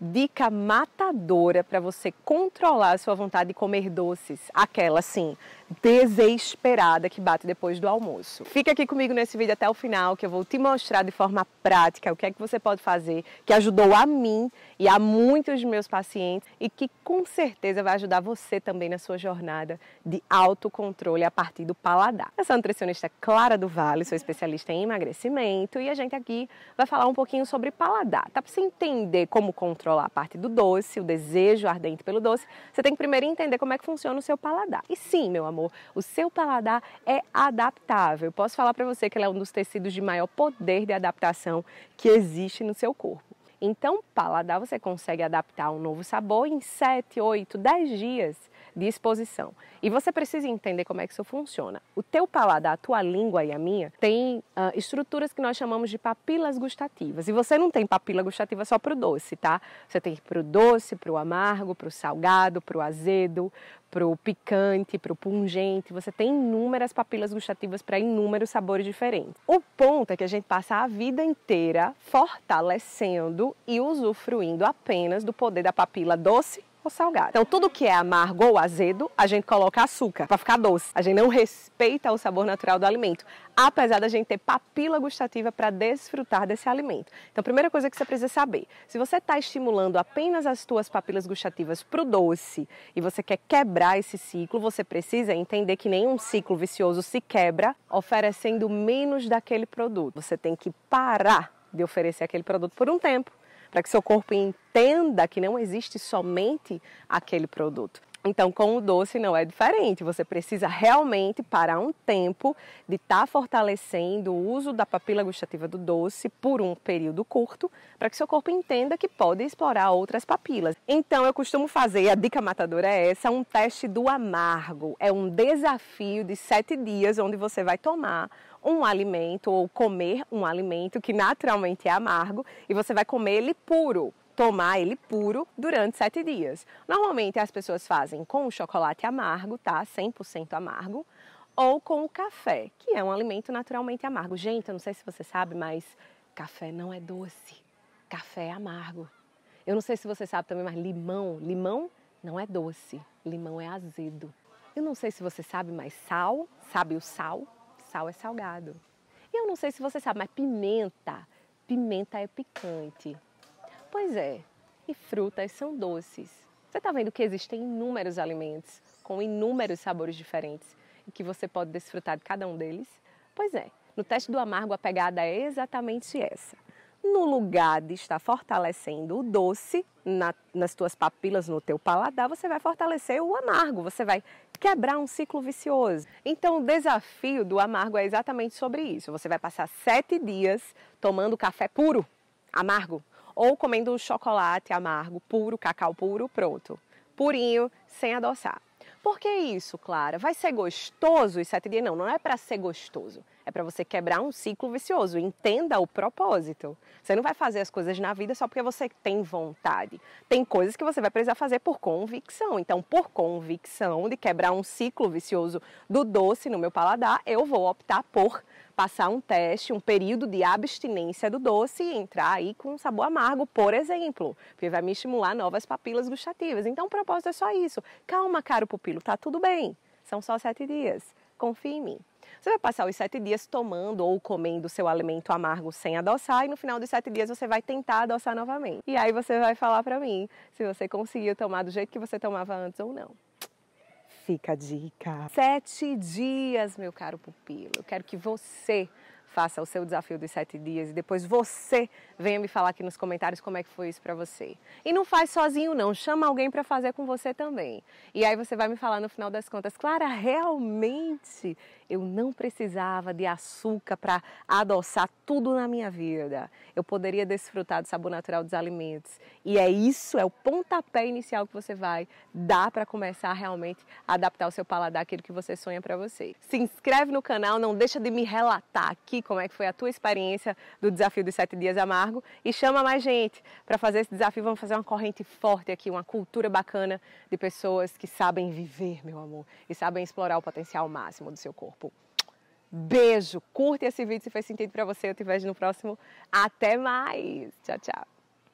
dica matadora para você controlar a sua vontade de comer doces, aquela assim, desesperada que bate depois do almoço. Fica aqui comigo nesse vídeo até o final que eu vou te mostrar de forma prática o que é que você pode fazer que ajudou a mim e a muitos meus pacientes e que com certeza vai ajudar você também na sua jornada de autocontrole a partir do paladar. Eu sou a nutricionista Clara do Vale, sou especialista em emagrecimento e a gente aqui vai falar um pouquinho sobre paladar. Tá para você entender como controlar a parte do doce, o desejo ardente pelo doce, você tem que primeiro entender como é que funciona o seu paladar. E sim, meu amor, amor, o seu paladar é adaptável. Posso falar para você que ele é um dos tecidos de maior poder de adaptação que existe no seu corpo. Então, paladar você consegue adaptar um novo sabor em 7, 8, 10 dias de exposição. E você precisa entender como é que isso funciona. O teu paladar, a tua língua e a minha, tem uh, estruturas que nós chamamos de papilas gustativas. E você não tem papila gustativa só para o doce, tá? Você tem para o doce, para o amargo, para o salgado, para o azedo, para o picante, para o pungente. Você tem inúmeras papilas gustativas para inúmeros sabores diferentes. O ponto é que a gente passa a vida inteira fortalecendo e usufruindo apenas do poder da papila doce ou salgado. Então, tudo que é amargo ou azedo, a gente coloca açúcar para ficar doce. A gente não respeita o sabor natural do alimento, apesar da gente ter papila gustativa para desfrutar desse alimento. Então, primeira coisa que você precisa saber, se você está estimulando apenas as suas papilas gustativas para o doce e você quer quebrar esse ciclo, você precisa entender que nenhum ciclo vicioso se quebra oferecendo menos daquele produto. Você tem que parar de oferecer aquele produto por um tempo para que seu corpo entenda que não existe somente aquele produto. Então, com o doce não é diferente. Você precisa realmente parar um tempo de estar tá fortalecendo o uso da papila gustativa do doce por um período curto, para que seu corpo entenda que pode explorar outras papilas. Então, eu costumo fazer, a dica matadora é essa, um teste do amargo. É um desafio de sete dias onde você vai tomar um alimento ou comer um alimento que naturalmente é amargo e você vai comer ele puro tomar ele puro durante sete dias. Normalmente as pessoas fazem com o chocolate amargo, tá? 100% amargo, ou com o café, que é um alimento naturalmente amargo. Gente, eu não sei se você sabe, mas café não é doce. Café é amargo. Eu não sei se você sabe também, mas limão, limão não é doce, limão é azedo. Eu não sei se você sabe, mas sal, sabe o sal? Sal é salgado. Eu não sei se você sabe, mas pimenta, pimenta é picante. Pois é, e frutas são doces. Você está vendo que existem inúmeros alimentos com inúmeros sabores diferentes e que você pode desfrutar de cada um deles? Pois é, no teste do amargo a pegada é exatamente essa. No lugar de estar fortalecendo o doce na, nas tuas papilas, no teu paladar, você vai fortalecer o amargo, você vai quebrar um ciclo vicioso. Então, o desafio do amargo é exatamente sobre isso. Você vai passar sete dias tomando café puro, amargo, ou comendo chocolate amargo, puro, cacau puro, pronto. Purinho, sem adoçar. Por que isso, Clara? Vai ser gostoso os sete dias? Não, não é para ser gostoso. É para você quebrar um ciclo vicioso. Entenda o propósito. Você não vai fazer as coisas na vida só porque você tem vontade. Tem coisas que você vai precisar fazer por convicção. Então, por convicção de quebrar um ciclo vicioso do doce no meu paladar, eu vou optar por passar um teste, um período de abstinência do doce e entrar aí com um sabor amargo, por exemplo, porque vai me estimular novas papilas gustativas. Então o propósito é só isso. Calma, caro pupilo, tá tudo bem. São só sete dias. Confie em mim. Você vai passar os sete dias tomando ou comendo seu alimento amargo sem adoçar e no final dos sete dias você vai tentar adoçar novamente. E aí você vai falar para mim se você conseguiu tomar do jeito que você tomava antes ou não fica a dica. Sete dias, meu caro pupilo. Eu quero que você faça o seu desafio dos sete dias e depois você venha me falar aqui nos comentários como é que foi isso para você. E não faz sozinho não, chama alguém para fazer com você também. E aí você vai me falar no final das contas, Clara, realmente eu não precisava de açúcar para adoçar tudo na minha vida. Eu poderia desfrutar do sabor natural dos alimentos. E é isso, é o pontapé inicial que você vai dar para começar realmente a adaptar o seu paladar àquilo que você sonha para você. Se inscreve no canal, não deixa de me relatar aqui como é que foi a tua experiência do desafio dos sete dias amargo e chama mais gente para fazer esse desafio. Vamos fazer uma corrente forte aqui, uma cultura bacana de pessoas que sabem viver, meu amor, e sabem explorar o potencial máximo do seu corpo. Beijo, curte esse vídeo se fez sentido para você. Eu te vejo no próximo. Até mais. Tchau, tchau.